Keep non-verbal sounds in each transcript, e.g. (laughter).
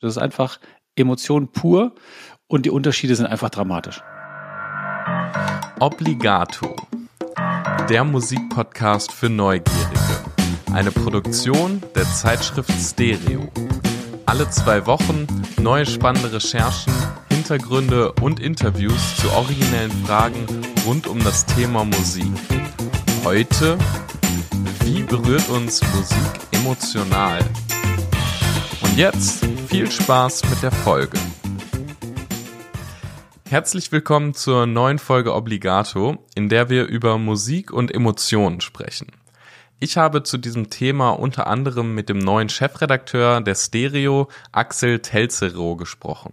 Das ist einfach Emotion pur und die Unterschiede sind einfach dramatisch. Obligato. Der Musikpodcast für Neugierige. Eine Produktion der Zeitschrift Stereo. Alle zwei Wochen neue spannende Recherchen, Hintergründe und Interviews zu originellen Fragen rund um das Thema Musik. Heute, wie berührt uns Musik emotional? Und jetzt viel Spaß mit der Folge. Herzlich willkommen zur neuen Folge Obligato, in der wir über Musik und Emotionen sprechen. Ich habe zu diesem Thema unter anderem mit dem neuen Chefredakteur der Stereo, Axel Telzero, gesprochen.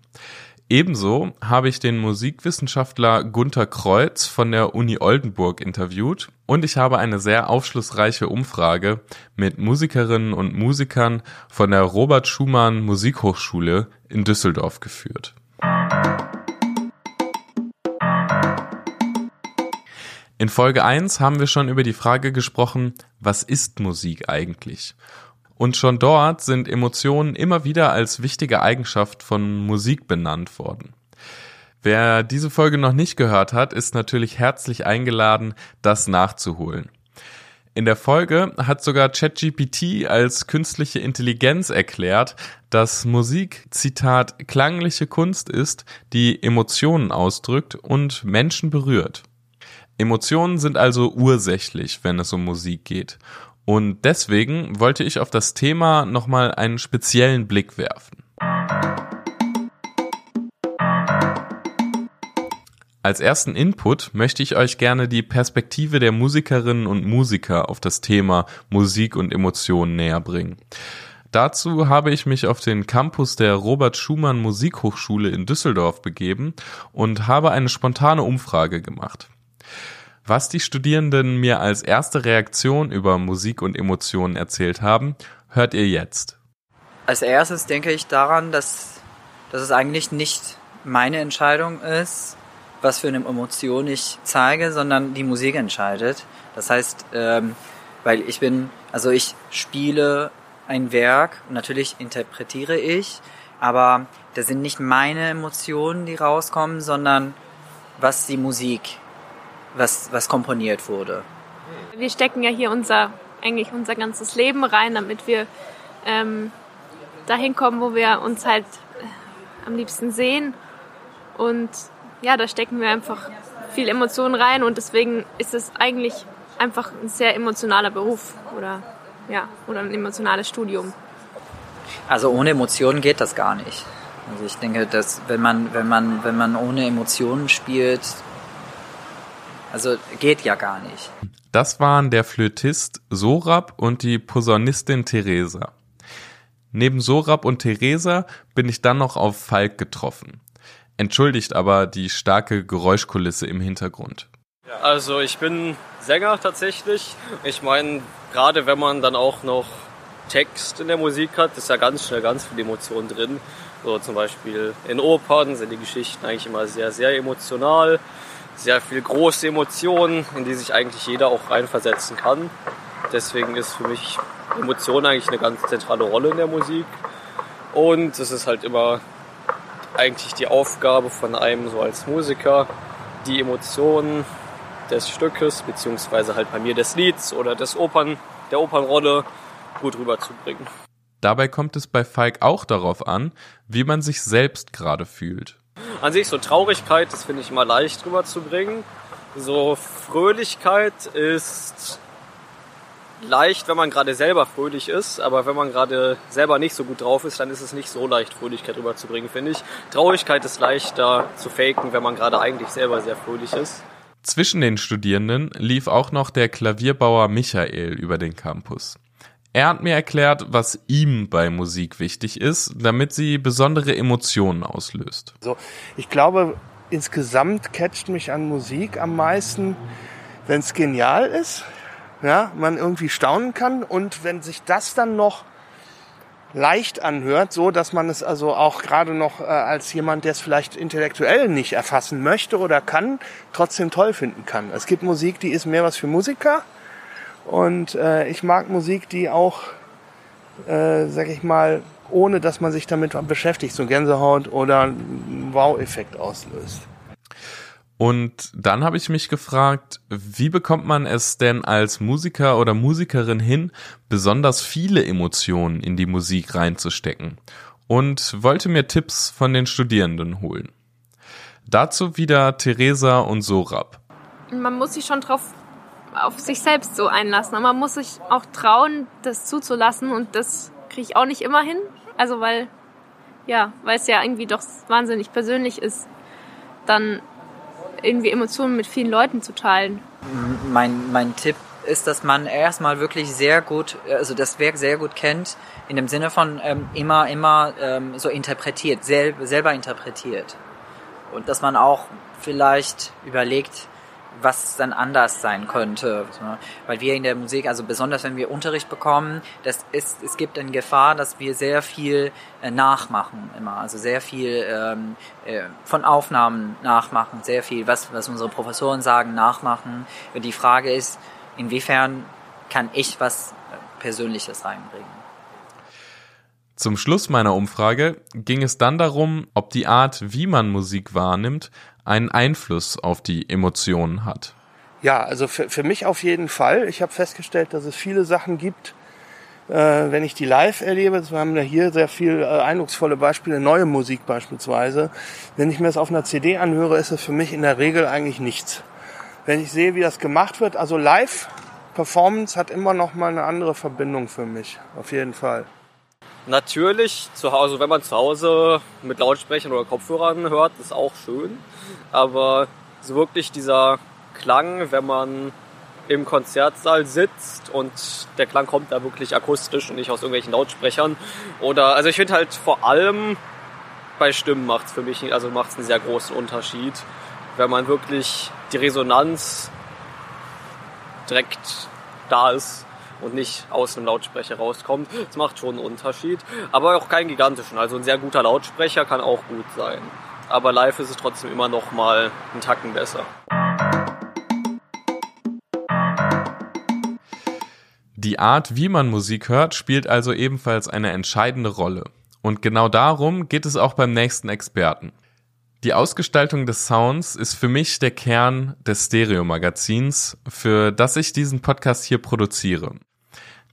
Ebenso habe ich den Musikwissenschaftler Gunther Kreuz von der Uni Oldenburg interviewt und ich habe eine sehr aufschlussreiche Umfrage mit Musikerinnen und Musikern von der Robert Schumann Musikhochschule in Düsseldorf geführt. In Folge 1 haben wir schon über die Frage gesprochen, was ist Musik eigentlich? Und schon dort sind Emotionen immer wieder als wichtige Eigenschaft von Musik benannt worden. Wer diese Folge noch nicht gehört hat, ist natürlich herzlich eingeladen, das nachzuholen. In der Folge hat sogar ChatGPT als künstliche Intelligenz erklärt, dass Musik, Zitat, klangliche Kunst ist, die Emotionen ausdrückt und Menschen berührt. Emotionen sind also ursächlich, wenn es um Musik geht. Und deswegen wollte ich auf das Thema nochmal einen speziellen Blick werfen. Als ersten Input möchte ich euch gerne die Perspektive der Musikerinnen und Musiker auf das Thema Musik und Emotionen näher bringen. Dazu habe ich mich auf den Campus der Robert Schumann Musikhochschule in Düsseldorf begeben und habe eine spontane Umfrage gemacht. Was die Studierenden mir als erste Reaktion über Musik und Emotionen erzählt haben, hört ihr jetzt. Als erstes denke ich daran, dass, dass es eigentlich nicht meine Entscheidung ist, was für eine Emotion ich zeige, sondern die Musik entscheidet. Das heißt, ähm, weil ich bin, also ich spiele ein Werk und natürlich interpretiere ich, aber das sind nicht meine Emotionen, die rauskommen, sondern was die Musik was, was komponiert wurde. Wir stecken ja hier unser, eigentlich unser ganzes Leben rein, damit wir ähm, dahin kommen, wo wir uns halt äh, am liebsten sehen. Und ja, da stecken wir einfach viel Emotionen rein und deswegen ist es eigentlich einfach ein sehr emotionaler Beruf oder ja, oder ein emotionales Studium. Also ohne Emotionen geht das gar nicht. Also ich denke, dass wenn man, wenn man, wenn man ohne Emotionen spielt, also geht ja gar nicht. Das waren der Flötist Sorab und die Posaunistin Theresa. Neben Sorab und Theresa bin ich dann noch auf Falk getroffen. Entschuldigt aber die starke Geräuschkulisse im Hintergrund. Also ich bin Sänger tatsächlich. Ich meine, gerade wenn man dann auch noch Text in der Musik hat, ist ja ganz schnell ganz viel Emotion drin. So zum Beispiel in Opern sind die Geschichten eigentlich immer sehr, sehr emotional sehr viel große Emotionen, in die sich eigentlich jeder auch reinversetzen kann. Deswegen ist für mich Emotion eigentlich eine ganz zentrale Rolle in der Musik. Und es ist halt immer eigentlich die Aufgabe von einem so als Musiker, die Emotionen des Stückes, beziehungsweise halt bei mir des Lieds oder des Opern, der Opernrolle gut rüberzubringen. Dabei kommt es bei Falk auch darauf an, wie man sich selbst gerade fühlt an sich so Traurigkeit, das finde ich immer leicht rüberzubringen. So Fröhlichkeit ist leicht, wenn man gerade selber fröhlich ist, aber wenn man gerade selber nicht so gut drauf ist, dann ist es nicht so leicht, Fröhlichkeit rüberzubringen, finde ich. Traurigkeit ist leichter zu faken, wenn man gerade eigentlich selber sehr fröhlich ist. Zwischen den Studierenden lief auch noch der Klavierbauer Michael über den Campus. Er hat mir erklärt, was ihm bei Musik wichtig ist, damit sie besondere Emotionen auslöst. So, ich glaube, insgesamt catcht mich an Musik am meisten, wenn es genial ist, ja, man irgendwie staunen kann und wenn sich das dann noch leicht anhört, so dass man es also auch gerade noch äh, als jemand, der es vielleicht intellektuell nicht erfassen möchte oder kann, trotzdem toll finden kann. Es gibt Musik, die ist mehr was für Musiker und äh, ich mag Musik, die auch, äh, sag ich mal, ohne dass man sich damit beschäftigt, so Gänsehaut oder einen Wow-Effekt auslöst. Und dann habe ich mich gefragt, wie bekommt man es denn als Musiker oder Musikerin hin, besonders viele Emotionen in die Musik reinzustecken? Und wollte mir Tipps von den Studierenden holen. Dazu wieder Theresa und Sorab. Man muss sich schon drauf auf sich selbst so einlassen. Und man muss sich auch trauen, das zuzulassen und das kriege ich auch nicht immer hin. Also weil, ja, weil es ja irgendwie doch wahnsinnig persönlich ist, dann irgendwie Emotionen mit vielen Leuten zu teilen. Mein, mein Tipp ist, dass man erstmal wirklich sehr gut, also das Werk sehr gut kennt, in dem Sinne von ähm, immer, immer ähm, so interpretiert, sel selber interpretiert. Und dass man auch vielleicht überlegt, was dann anders sein könnte. Weil wir in der Musik, also besonders wenn wir Unterricht bekommen, das ist, es gibt eine Gefahr, dass wir sehr viel äh, nachmachen immer. Also sehr viel ähm, äh, von Aufnahmen nachmachen, sehr viel, was, was unsere Professoren sagen, nachmachen. Und die Frage ist, inwiefern kann ich was Persönliches reinbringen? Zum Schluss meiner Umfrage ging es dann darum, ob die Art, wie man Musik wahrnimmt, einen Einfluss auf die Emotionen hat. Ja, also für, für mich auf jeden Fall. Ich habe festgestellt, dass es viele Sachen gibt, äh, wenn ich die live erlebe, wir haben ja hier sehr viel äh, eindrucksvolle Beispiele, neue Musik beispielsweise. Wenn ich mir das auf einer CD anhöre, ist es für mich in der Regel eigentlich nichts. Wenn ich sehe, wie das gemacht wird, also live Performance hat immer noch mal eine andere Verbindung für mich, auf jeden Fall. Natürlich, zu Hause, wenn man zu Hause mit Lautsprechern oder Kopfhörern hört, ist auch schön. Aber so wirklich dieser Klang, wenn man im Konzertsaal sitzt und der Klang kommt da wirklich akustisch und nicht aus irgendwelchen Lautsprechern. Oder, also ich finde halt vor allem bei Stimmen macht es für mich, also macht es einen sehr großen Unterschied, wenn man wirklich die Resonanz direkt da ist und nicht aus einem Lautsprecher rauskommt. Das macht schon einen Unterschied, aber auch keinen gigantischen. Also ein sehr guter Lautsprecher kann auch gut sein. Aber live ist es trotzdem immer noch mal einen Tacken besser. Die Art, wie man Musik hört, spielt also ebenfalls eine entscheidende Rolle. Und genau darum geht es auch beim nächsten Experten. Die Ausgestaltung des Sounds ist für mich der Kern des Stereo-Magazins, für das ich diesen Podcast hier produziere.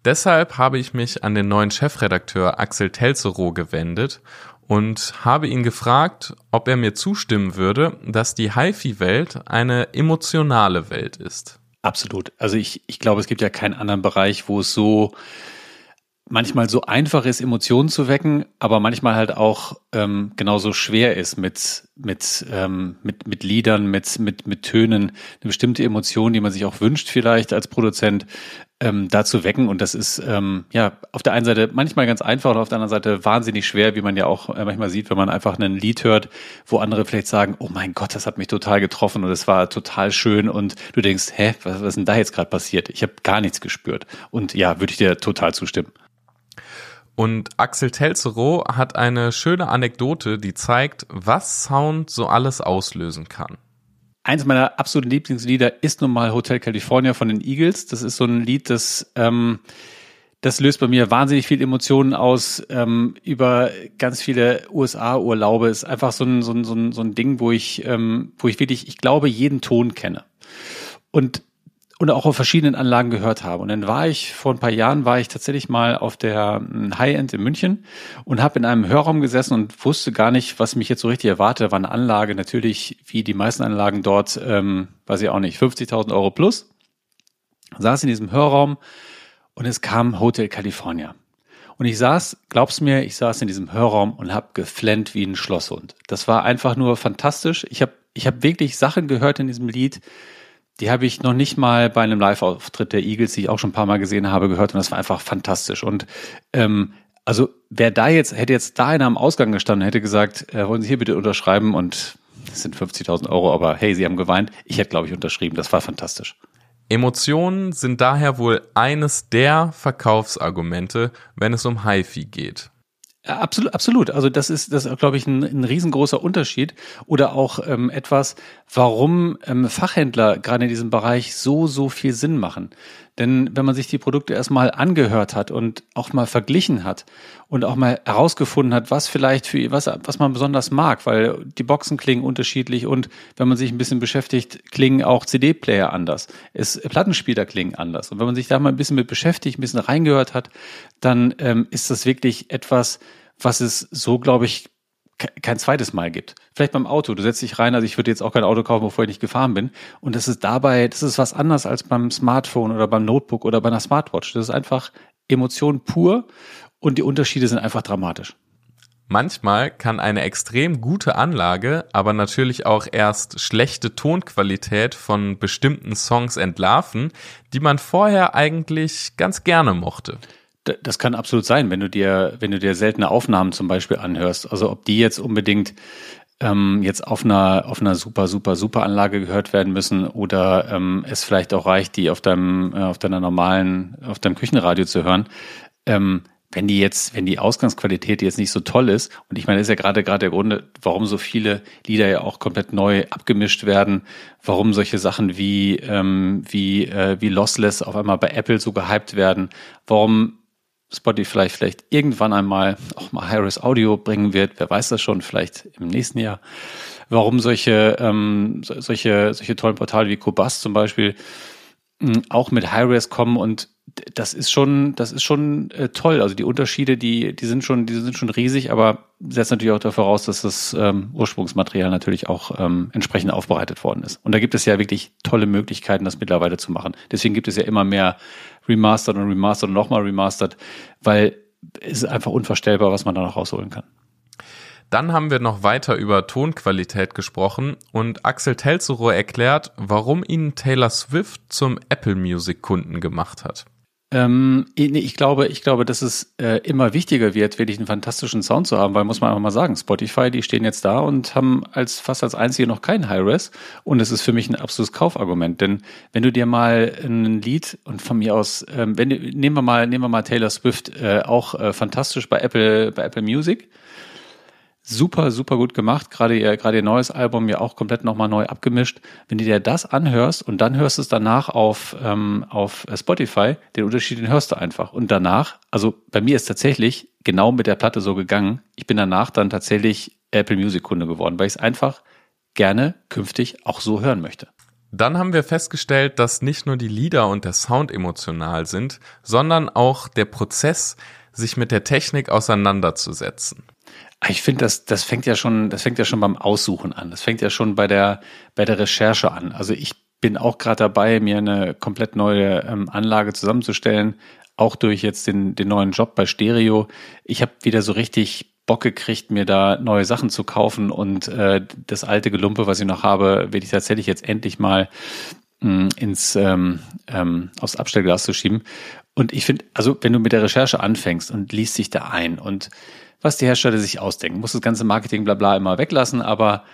Deshalb habe ich mich an den neuen Chefredakteur Axel Telzerow gewendet und habe ihn gefragt, ob er mir zustimmen würde, dass die HiFi-Welt eine emotionale Welt ist. Absolut. Also ich, ich glaube, es gibt ja keinen anderen Bereich, wo es so manchmal so einfach ist, Emotionen zu wecken, aber manchmal halt auch ähm, genauso schwer ist mit mit ähm, mit mit Liedern, mit mit mit Tönen, eine bestimmte Emotion, die man sich auch wünscht vielleicht als Produzent, ähm, da zu wecken. Und das ist ähm, ja auf der einen Seite manchmal ganz einfach und auf der anderen Seite wahnsinnig schwer, wie man ja auch äh, manchmal sieht, wenn man einfach ein Lied hört, wo andere vielleicht sagen, oh mein Gott, das hat mich total getroffen und es war total schön und du denkst, hä, was, was ist denn da jetzt gerade passiert? Ich habe gar nichts gespürt. Und ja, würde ich dir total zustimmen. Und Axel Telzerow hat eine schöne Anekdote, die zeigt, was Sound so alles auslösen kann. Eins meiner absoluten Lieblingslieder ist nun mal Hotel California von den Eagles. Das ist so ein Lied, das, ähm, das löst bei mir wahnsinnig viel Emotionen aus ähm, über ganz viele USA-Urlaube. Ist einfach so ein, so ein, so ein, so ein Ding, wo ich, ähm, wo ich wirklich, ich glaube, jeden Ton kenne. Und und auch auf verschiedenen Anlagen gehört habe. Und dann war ich, vor ein paar Jahren war ich tatsächlich mal auf der hm, High-End in München und habe in einem Hörraum gesessen und wusste gar nicht, was mich jetzt so richtig erwartet. War eine Anlage, natürlich wie die meisten Anlagen dort, ähm, weiß ich auch nicht, 50.000 Euro plus. Saß in diesem Hörraum und es kam Hotel California. Und ich saß, glaub's mir, ich saß in diesem Hörraum und habe geflennt wie ein Schlosshund. Das war einfach nur fantastisch. Ich habe ich hab wirklich Sachen gehört in diesem Lied, die habe ich noch nicht mal bei einem Live-Auftritt der Eagles, die ich auch schon ein paar Mal gesehen habe, gehört und das war einfach fantastisch. Und ähm, also wer da jetzt, hätte jetzt da einer am Ausgang gestanden, hätte gesagt, äh, wollen Sie hier bitte unterschreiben und das sind 50.000 Euro, aber hey, Sie haben geweint. Ich hätte, glaube ich, unterschrieben. Das war fantastisch. Emotionen sind daher wohl eines der Verkaufsargumente, wenn es um HiFi geht. Absolut, absolut. Also das ist, das ist, glaube ich, ein, ein riesengroßer Unterschied oder auch ähm, etwas, warum ähm, Fachhändler gerade in diesem Bereich so, so viel Sinn machen. Denn wenn man sich die Produkte erstmal angehört hat und auch mal verglichen hat und auch mal herausgefunden hat, was vielleicht für was, was man besonders mag, weil die Boxen klingen unterschiedlich und wenn man sich ein bisschen beschäftigt, klingen auch CD-Player anders. Es, Plattenspieler klingen anders. Und wenn man sich da mal ein bisschen mit beschäftigt, ein bisschen reingehört hat, dann ähm, ist das wirklich etwas, was es so, glaube ich, kein zweites Mal gibt. Vielleicht beim Auto. Du setzt dich rein, also ich würde jetzt auch kein Auto kaufen, bevor ich nicht gefahren bin. Und das ist dabei, das ist was anderes als beim Smartphone oder beim Notebook oder bei einer Smartwatch. Das ist einfach Emotion pur und die Unterschiede sind einfach dramatisch. Manchmal kann eine extrem gute Anlage aber natürlich auch erst schlechte Tonqualität von bestimmten Songs entlarven, die man vorher eigentlich ganz gerne mochte. Das kann absolut sein, wenn du dir, wenn du dir seltene Aufnahmen zum Beispiel anhörst. Also ob die jetzt unbedingt ähm, jetzt auf einer, auf einer super, super, super Anlage gehört werden müssen oder ähm, es vielleicht auch reicht, die auf deinem, äh, auf deiner normalen, auf deinem Küchenradio zu hören. Ähm, wenn die jetzt, wenn die Ausgangsqualität jetzt nicht so toll ist, und ich meine, das ist ja gerade gerade der Grund, warum so viele Lieder ja auch komplett neu abgemischt werden, warum solche Sachen wie ähm, wie äh, wie Lossless auf einmal bei Apple so gehypt werden, warum Spotify vielleicht, vielleicht irgendwann einmal auch mal Harris Audio bringen wird. Wer weiß das schon, vielleicht im nächsten Jahr. Warum solche, ähm, solche, solche tollen Portale wie Cobus zum Beispiel mh, auch mit Hi-Res kommen und das ist schon, das ist schon äh, toll. Also die Unterschiede, die, die sind schon, die sind schon riesig, aber setzt natürlich auch dafür voraus, dass das ähm, Ursprungsmaterial natürlich auch ähm, entsprechend aufbereitet worden ist. Und da gibt es ja wirklich tolle Möglichkeiten, das mittlerweile zu machen. Deswegen gibt es ja immer mehr Remastered und Remastered und nochmal Remastered, weil es ist einfach unvorstellbar, was man da noch rausholen kann. Dann haben wir noch weiter über Tonqualität gesprochen und Axel Telzero erklärt, warum ihn Taylor Swift zum Apple Music Kunden gemacht hat. Ähm, ich glaube, ich glaube, dass es äh, immer wichtiger wird, wirklich einen fantastischen Sound zu haben, weil muss man einfach mal sagen, Spotify, die stehen jetzt da und haben als fast als einzige noch keinen High-Res und es ist für mich ein absolutes Kaufargument, denn wenn du dir mal ein Lied und von mir aus, ähm, wenn nehmen wir mal, nehmen wir mal Taylor Swift, äh, auch äh, fantastisch bei Apple, bei Apple Music, super, super gut gemacht. Gerade ihr, gerade ihr neues Album ja auch komplett nochmal neu abgemischt. Wenn du dir das anhörst und dann hörst du es danach auf, ähm, auf Spotify, den Unterschied, den hörst du einfach. Und danach, also bei mir ist tatsächlich genau mit der Platte so gegangen. Ich bin danach dann tatsächlich Apple Music Kunde geworden, weil ich es einfach gerne künftig auch so hören möchte. Dann haben wir festgestellt, dass nicht nur die Lieder und der Sound emotional sind, sondern auch der Prozess, sich mit der Technik auseinanderzusetzen. Ich finde, das, das fängt ja schon, das fängt ja schon beim Aussuchen an. Das fängt ja schon bei der, bei der Recherche an. Also ich bin auch gerade dabei, mir eine komplett neue ähm, Anlage zusammenzustellen, auch durch jetzt den, den neuen Job bei Stereo. Ich habe wieder so richtig Bock gekriegt, mir da neue Sachen zu kaufen und äh, das alte Gelumpe, was ich noch habe, werde ich tatsächlich jetzt endlich mal mh, hm, ins ähm, ähm, aufs Abstellglas zu schieben. Und ich finde, also wenn du mit der Recherche anfängst und liest dich da ein und was die Hersteller sich ausdenken. Muss das ganze Marketing blabla immer weglassen, aber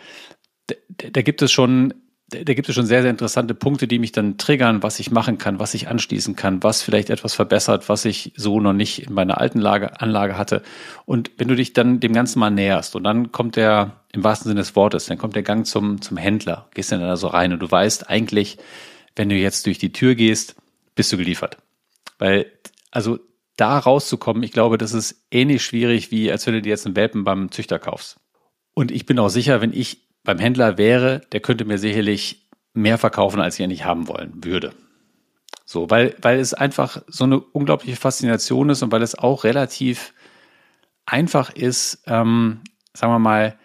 da, da gibt es schon da gibt es schon sehr, sehr interessante Punkte, die mich dann triggern, was ich machen kann, was ich anschließen kann, was vielleicht etwas verbessert, was ich so noch nicht in meiner alten Lage, Anlage hatte. Und wenn du dich dann dem Ganzen mal näherst und dann kommt der, im wahrsten Sinne des Wortes, dann kommt der Gang zum, zum Händler, gehst dann da so rein und du weißt eigentlich, wenn du jetzt durch die Tür gehst, bist du geliefert. Weil, also da rauszukommen, ich glaube, das ist ähnlich schwierig, wie als wenn du dir jetzt einen Welpen beim Züchter kaufst. Und ich bin auch sicher, wenn ich beim Händler wäre, der könnte mir sicherlich mehr verkaufen, als ich eigentlich haben wollen würde. So, weil, weil es einfach so eine unglaubliche Faszination ist und weil es auch relativ einfach ist, ähm, sagen wir mal,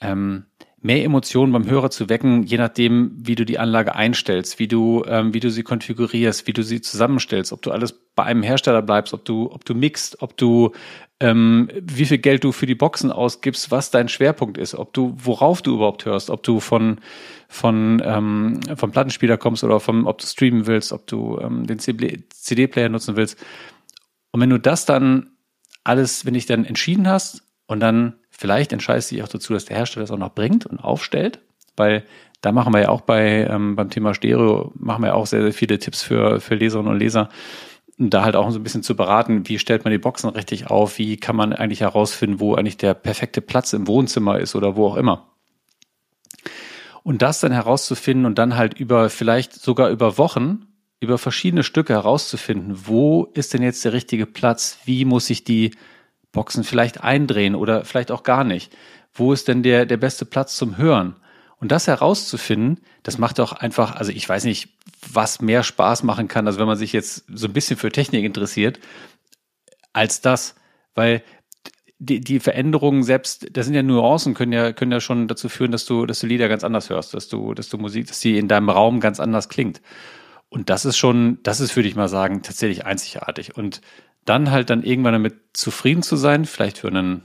ähm, mehr Emotionen beim Hörer zu wecken, je nachdem, wie du die Anlage einstellst, wie du, ähm, wie du sie konfigurierst, wie du sie zusammenstellst, ob du alles bei einem Hersteller bleibst, ob du, ob du mixt, ob du ähm, wie viel Geld du für die Boxen ausgibst, was dein Schwerpunkt ist, ob du, worauf du überhaupt hörst, ob du von von ähm, vom Plattenspieler kommst oder vom, ob du streamen willst, ob du ähm, den CD-Player nutzen willst. Und wenn du das dann alles, wenn dich dann entschieden hast und dann Vielleicht entscheidest du dich auch dazu, dass der Hersteller es auch noch bringt und aufstellt, weil da machen wir ja auch bei ähm, beim Thema Stereo machen wir ja auch sehr, sehr viele Tipps für, für Leserinnen und Leser. Da halt auch so ein bisschen zu beraten, wie stellt man die Boxen richtig auf, wie kann man eigentlich herausfinden, wo eigentlich der perfekte Platz im Wohnzimmer ist oder wo auch immer. Und das dann herauszufinden und dann halt über, vielleicht sogar über Wochen über verschiedene Stücke herauszufinden, wo ist denn jetzt der richtige Platz, wie muss ich die Boxen vielleicht eindrehen oder vielleicht auch gar nicht, wo ist denn der, der beste Platz zum Hören. Und das herauszufinden, das macht doch einfach, also ich weiß nicht, was mehr Spaß machen kann, also wenn man sich jetzt so ein bisschen für Technik interessiert, als das. Weil die, die Veränderungen selbst, das sind ja Nuancen, können ja, können ja schon dazu führen, dass du, dass du Lieder ganz anders hörst, dass du, dass du Musik, dass sie in deinem Raum ganz anders klingt. Und das ist schon, das ist, würde ich mal sagen, tatsächlich einzigartig. Und dann halt dann irgendwann damit zufrieden zu sein, vielleicht für einen,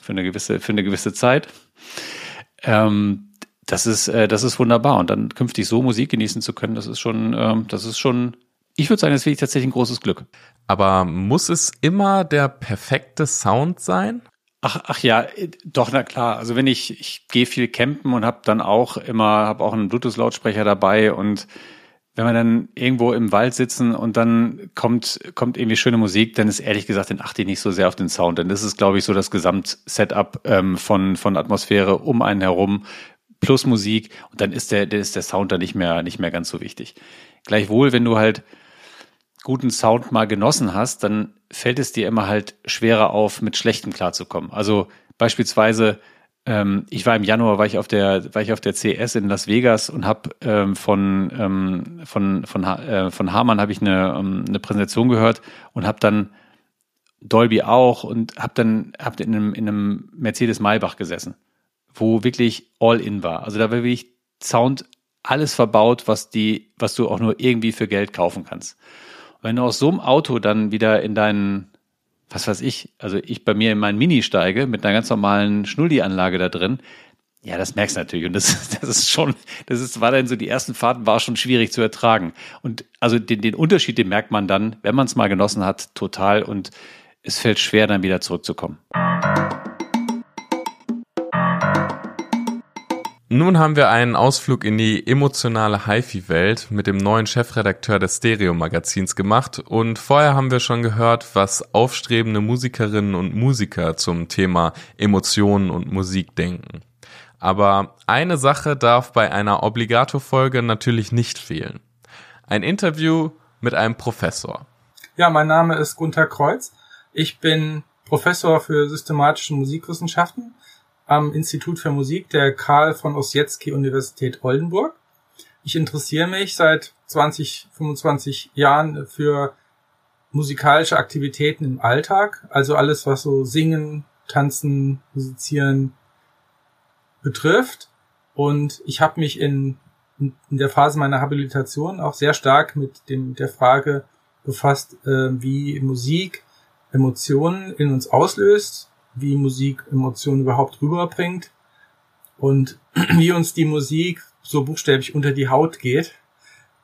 für eine gewisse, für eine gewisse Zeit, ähm, das ist, äh, das ist wunderbar. Und dann künftig so Musik genießen zu können, das ist schon, ähm, das ist schon, ich würde sagen, das ist wirklich tatsächlich ein großes Glück. Aber muss es immer der perfekte Sound sein? Ach, ach ja, doch, na klar. Also wenn ich, ich gehe viel campen und habe dann auch immer, habe auch einen Bluetooth-Lautsprecher dabei und wenn wir dann irgendwo im Wald sitzen und dann kommt, kommt irgendwie schöne Musik, dann ist ehrlich gesagt, dann achte ich nicht so sehr auf den Sound. Denn das ist, glaube ich, so das Gesamtsetup ähm, von, von Atmosphäre um einen herum plus Musik und dann ist der, der ist der Sound da nicht mehr, nicht mehr ganz so wichtig. Gleichwohl, wenn du halt guten Sound mal genossen hast, dann fällt es dir immer halt schwerer auf, mit schlechtem klarzukommen. Also beispielsweise, ähm, ich war im Januar, war ich auf der, war ich auf der CS in Las Vegas und habe ähm, von ähm, von von äh, von Hamann habe ich eine ähm, eine Präsentation gehört und habe dann Dolby auch und habe dann hab in einem in einem Mercedes Maybach gesessen, wo wirklich all in war. Also da war wirklich Sound alles verbaut, was die was du auch nur irgendwie für Geld kaufen kannst. Wenn du aus so einem Auto dann wieder in deinen, was weiß ich, also ich bei mir in meinen Mini steige mit einer ganz normalen Schnulli-Anlage da drin, ja, das merkst du natürlich. Und das, das ist schon, das ist, war dann so, die ersten Fahrten war schon schwierig zu ertragen. Und also den, den Unterschied, den merkt man dann, wenn man es mal genossen hat, total. Und es fällt schwer, dann wieder zurückzukommen. Nun haben wir einen Ausflug in die emotionale HiFi-Welt mit dem neuen Chefredakteur des Stereo-Magazins gemacht und vorher haben wir schon gehört, was aufstrebende Musikerinnen und Musiker zum Thema Emotionen und Musik denken. Aber eine Sache darf bei einer Obligato-Folge natürlich nicht fehlen. Ein Interview mit einem Professor. Ja, mein Name ist Gunther Kreuz. Ich bin Professor für systematische Musikwissenschaften am Institut für Musik der Karl von Ossietzky Universität Oldenburg. Ich interessiere mich seit 20, 25 Jahren für musikalische Aktivitäten im Alltag, also alles, was so Singen, Tanzen, Musizieren betrifft. Und ich habe mich in, in der Phase meiner Habilitation auch sehr stark mit dem, der Frage befasst, äh, wie Musik Emotionen in uns auslöst, wie Musik Emotionen überhaupt rüberbringt und (clears throat) wie uns die Musik so buchstäblich unter die Haut geht.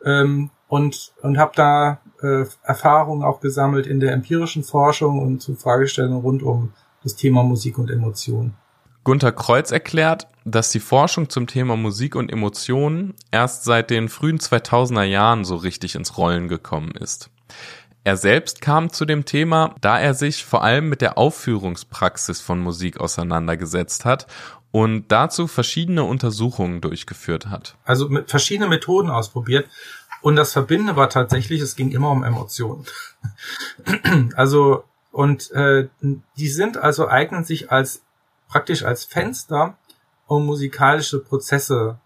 Ähm, und und habe da äh, Erfahrungen auch gesammelt in der empirischen Forschung und zu Fragestellungen rund um das Thema Musik und Emotionen. Gunther Kreuz erklärt, dass die Forschung zum Thema Musik und Emotionen erst seit den frühen 2000er Jahren so richtig ins Rollen gekommen ist. Er selbst kam zu dem Thema, da er sich vor allem mit der Aufführungspraxis von Musik auseinandergesetzt hat und dazu verschiedene Untersuchungen durchgeführt hat. Also mit verschiedene Methoden ausprobiert. Und das Verbindende war tatsächlich, es ging immer um Emotionen. (clears throat) also, und äh, die sind also, eignen sich als praktisch als Fenster, um musikalische Prozesse,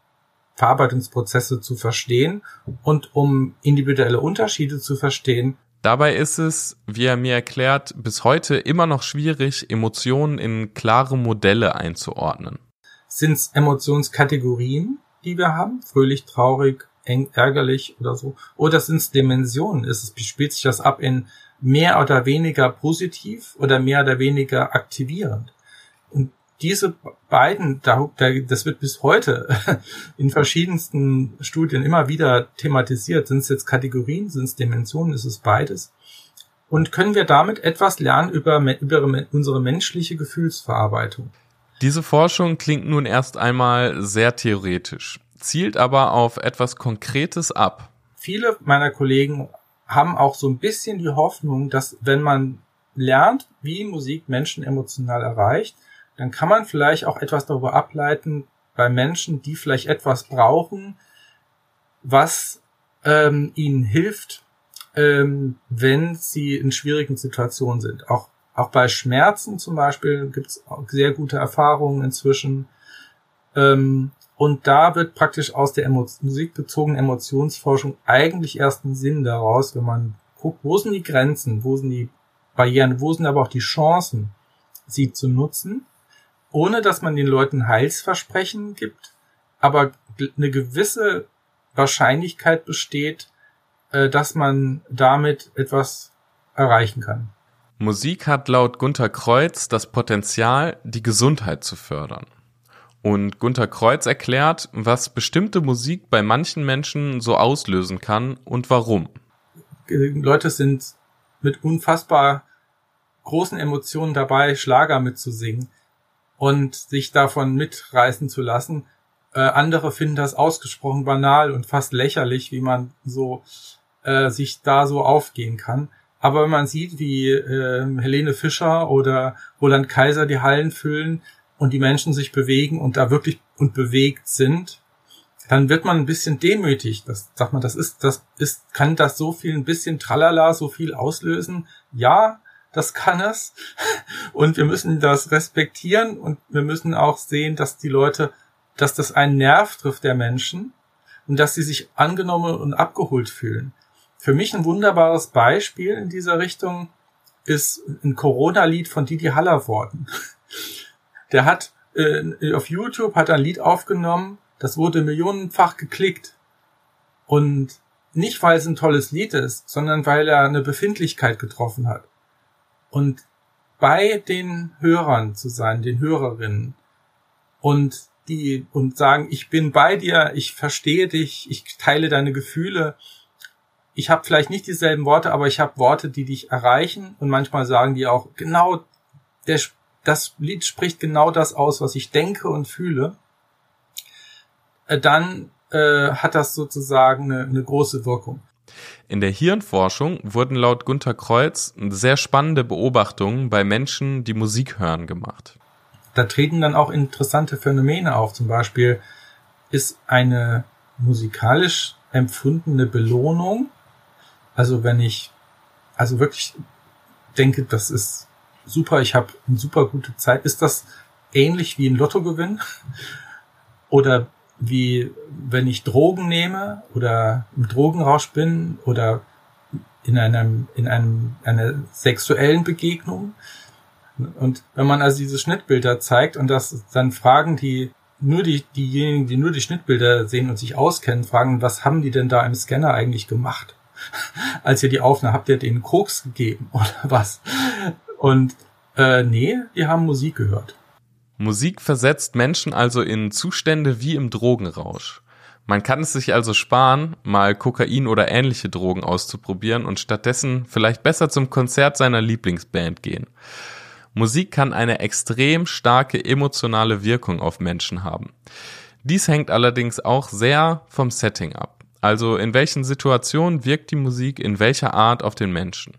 Verarbeitungsprozesse zu verstehen und um individuelle Unterschiede zu verstehen Dabei ist es, wie er mir erklärt, bis heute immer noch schwierig, Emotionen in klare Modelle einzuordnen. Sind es Emotionskategorien, die wir haben? Fröhlich, traurig, eng, ärgerlich oder so? Oder sind es Dimensionen? Ist es, spielt sich das ab in mehr oder weniger positiv oder mehr oder weniger aktivierend? Diese beiden, das wird bis heute (laughs) in verschiedensten Studien immer wieder thematisiert. Sind es jetzt Kategorien, sind es Dimensionen, ist es beides? Und können wir damit etwas lernen über, über unsere menschliche Gefühlsverarbeitung? Diese Forschung klingt nun erst einmal sehr theoretisch, zielt aber auf etwas Konkretes ab. Viele meiner Kollegen haben auch so ein bisschen die Hoffnung, dass wenn man lernt, wie Musik Menschen emotional erreicht, dann kann man vielleicht auch etwas darüber ableiten bei Menschen, die vielleicht etwas brauchen, was ähm, ihnen hilft, ähm, wenn sie in schwierigen Situationen sind. Auch, auch bei Schmerzen zum Beispiel gibt es sehr gute Erfahrungen inzwischen. Ähm, und da wird praktisch aus der Emo musikbezogenen Emotionsforschung eigentlich erst ein Sinn daraus, wenn man guckt, wo sind die Grenzen, wo sind die Barrieren, wo sind aber auch die Chancen, sie zu nutzen, ohne dass man den Leuten Heilsversprechen gibt, aber eine gewisse Wahrscheinlichkeit besteht, äh, dass man damit etwas erreichen kann. Musik hat laut Gunther Kreuz das Potenzial, die Gesundheit zu fördern. Und Gunther Kreuz erklärt, was bestimmte Musik bei manchen Menschen so auslösen kann und warum. Leute sind mit unfassbar großen Emotionen dabei, Schlager mitzusingen und sich davon mitreißen zu lassen. Äh, andere finden das ausgesprochen banal und fast lächerlich, wie man so äh, sich da so aufgehen kann. Aber wenn man sieht, wie äh, Helene Fischer oder Roland Kaiser die Hallen füllen und die Menschen sich bewegen und da wirklich und bewegt sind, dann wird man ein bisschen demütig. Das sagt man, das ist, das ist, kann das so viel ein bisschen tralala, so viel auslösen? Ja, das kann es. Und wir müssen das respektieren und wir müssen auch sehen, dass die Leute, dass das einen Nerv trifft der Menschen und dass sie sich angenommen und abgeholt fühlen. Für mich ein wunderbares Beispiel in dieser Richtung ist ein Corona-Lied von Didi Hallervorden. Der hat äh, auf YouTube hat ein Lied aufgenommen, das wurde millionenfach geklickt. Und nicht, weil es ein tolles Lied ist, sondern weil er eine Befindlichkeit getroffen hat. Und bei den Hörern zu sein, den Hörerinnen und die und sagen, ich bin bei dir, ich verstehe dich, ich teile deine Gefühle ich habe vielleicht nicht dieselben Worte, aber ich habe Worte, die dich erreichen und manchmal sagen die auch genau, der, das Lied spricht genau das aus, was ich denke und fühle. Äh, dann äh, hat das sozusagen eine, eine große Wirkung. In der Hirnforschung wurden laut Gunther Kreuz sehr spannende Beobachtungen bei Menschen, die Musik hören, gemacht. Da treten dann auch interessante Phänomene auf. Zum Beispiel ist eine musikalisch empfundene Belohnung also wenn ich also wirklich denke, das ist super, ich habe eine super gute Zeit, ist das ähnlich wie ein Lottogewinn? (laughs) Oder wie wenn ich Drogen nehme oder im Drogenrausch bin oder in einem, in einem, einer sexuellen Begegnung. Und wenn man also diese Schnittbilder zeigt und das dann fragen die, nur die, diejenigen, die nur die Schnittbilder sehen und sich auskennen, fragen, was haben die denn da im Scanner eigentlich gemacht? (laughs) als ihr die Aufnahme, habt ihr den Koks gegeben (laughs) oder was? Und äh, nee, die haben Musik gehört. Musik versetzt Menschen also in Zustände wie im Drogenrausch. Man kann es sich also sparen, mal Kokain oder ähnliche Drogen auszuprobieren und stattdessen vielleicht besser zum Konzert seiner Lieblingsband gehen. Musik kann eine extrem starke emotionale Wirkung auf Menschen haben. Dies hängt allerdings auch sehr vom Setting ab. Also in welchen Situationen wirkt die Musik in welcher Art auf den Menschen?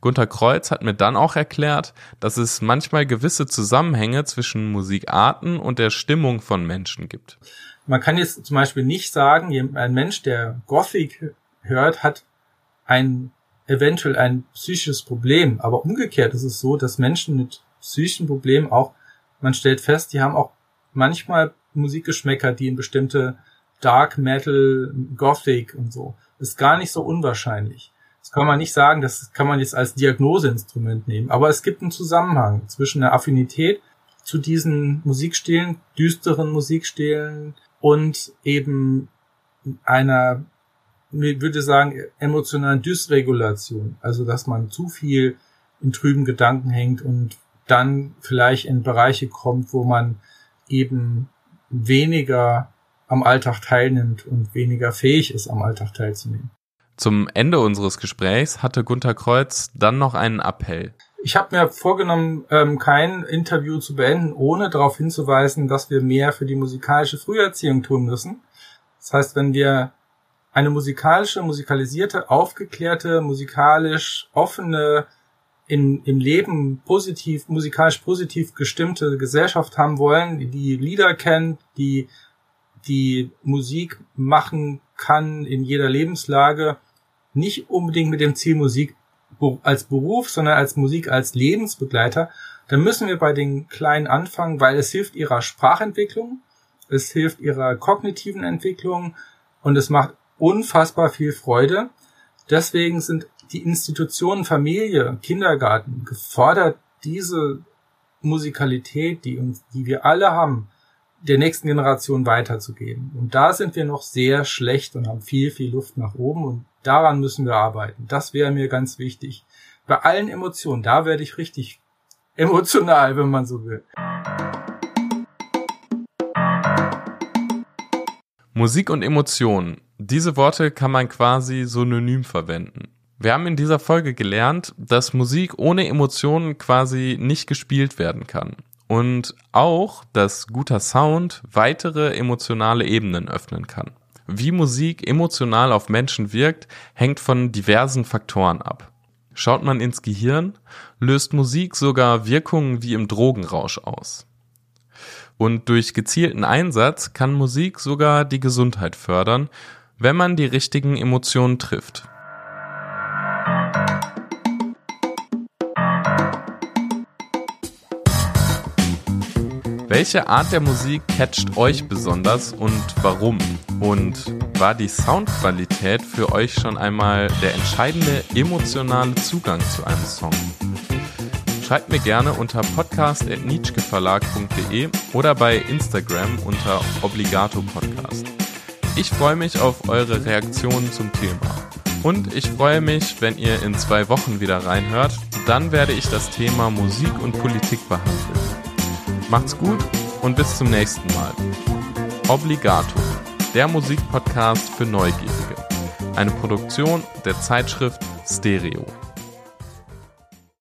Gunther Kreuz hat mir dann auch erklärt, dass es manchmal gewisse Zusammenhänge zwischen Musikarten und der Stimmung von Menschen gibt. Man kann jetzt zum Beispiel nicht sagen, ein Mensch, der Gothic hört, hat ein eventuell ein psychisches Problem. Aber umgekehrt ist es so, dass Menschen mit psychischen Problemen auch, man stellt fest, die haben auch manchmal Musikgeschmäcker, die in bestimmte Dark Metal, Gothic und so. ist gar nicht so unwahrscheinlich. Das kann man nicht sagen, das kann man jetzt als Diagnoseinstrument nehmen. Aber es gibt einen Zusammenhang zwischen der Affinität zu diesen Musikstilen, düsteren Musikstilen und eben einer, ich würde sagen, emotionalen Dysregulation. Also, dass man zu viel in trüben Gedanken hängt und dann vielleicht in Bereiche kommt, wo man eben weniger am Alltag teilnimmt und weniger fähig ist, am Alltag teilzunehmen. Zum Ende unseres Gesprächs hatte Gunther Kreuz dann noch einen Appell. Ich habe mir vorgenommen, ähm, kein Interview zu beenden, ohne darauf hinzuweisen, dass wir mehr für die musikalische Früherziehung tun müssen. Das heißt, wenn wir eine musikalische, musikalisierte, aufgeklärte, musikalisch offene, in, im Leben positiv, musikalisch positiv gestimmte Gesellschaft haben wollen, die Lieder kennt, die die Musik machen kann in jeder Lebenslage, nicht unbedingt mit dem Ziel Musik als Beruf, sondern als Musik als Lebensbegleiter, dann müssen wir bei den Kleinen anfangen, weil es hilft ihrer Sprachentwicklung, es hilft ihrer kognitiven Entwicklung und es macht unfassbar viel Freude. Deswegen sind die Institutionen Familie, Kindergarten gefordert, diese Musikalität, die uns, die wir alle haben, der nächsten Generation weiterzugeben. Und da sind wir noch sehr schlecht und haben viel, viel Luft nach oben und daran müssen wir arbeiten. Das wäre mir ganz wichtig. Bei allen Emotionen, da werde ich richtig (laughs) emotional, wenn man so will. Musik und Emotionen. Diese Worte kann man quasi synonym verwenden. Wir haben in dieser Folge gelernt, dass Musik ohne Emotionen quasi nicht gespielt werden kann. Und auch, dass guter Sound weitere emotionale Ebenen öffnen kann. Wie Musik emotional auf Menschen wirkt, hängt von diversen Faktoren ab. Schaut man ins Gehirn, löst Musik sogar Wirkungen wie im Drogenrausch aus. Und durch gezielten Einsatz kann Musik sogar die Gesundheit fördern, wenn man die richtigen Emotionen trifft. Welche Art der Musik catcht euch besonders und warum? Und war die Soundqualität für euch schon einmal der entscheidende emotionale Zugang zu einem Song? Schreibt mir gerne unter podcast.nietzscheverlag.de oder bei Instagram unter Obligato Podcast. Ich freue mich auf eure Reaktionen zum Thema. Und ich freue mich, wenn ihr in zwei Wochen wieder reinhört. Dann werde ich das Thema Musik und Politik behandeln. Macht's gut und bis zum nächsten Mal. Obligato, der Musikpodcast für Neugierige. Eine Produktion der Zeitschrift Stereo.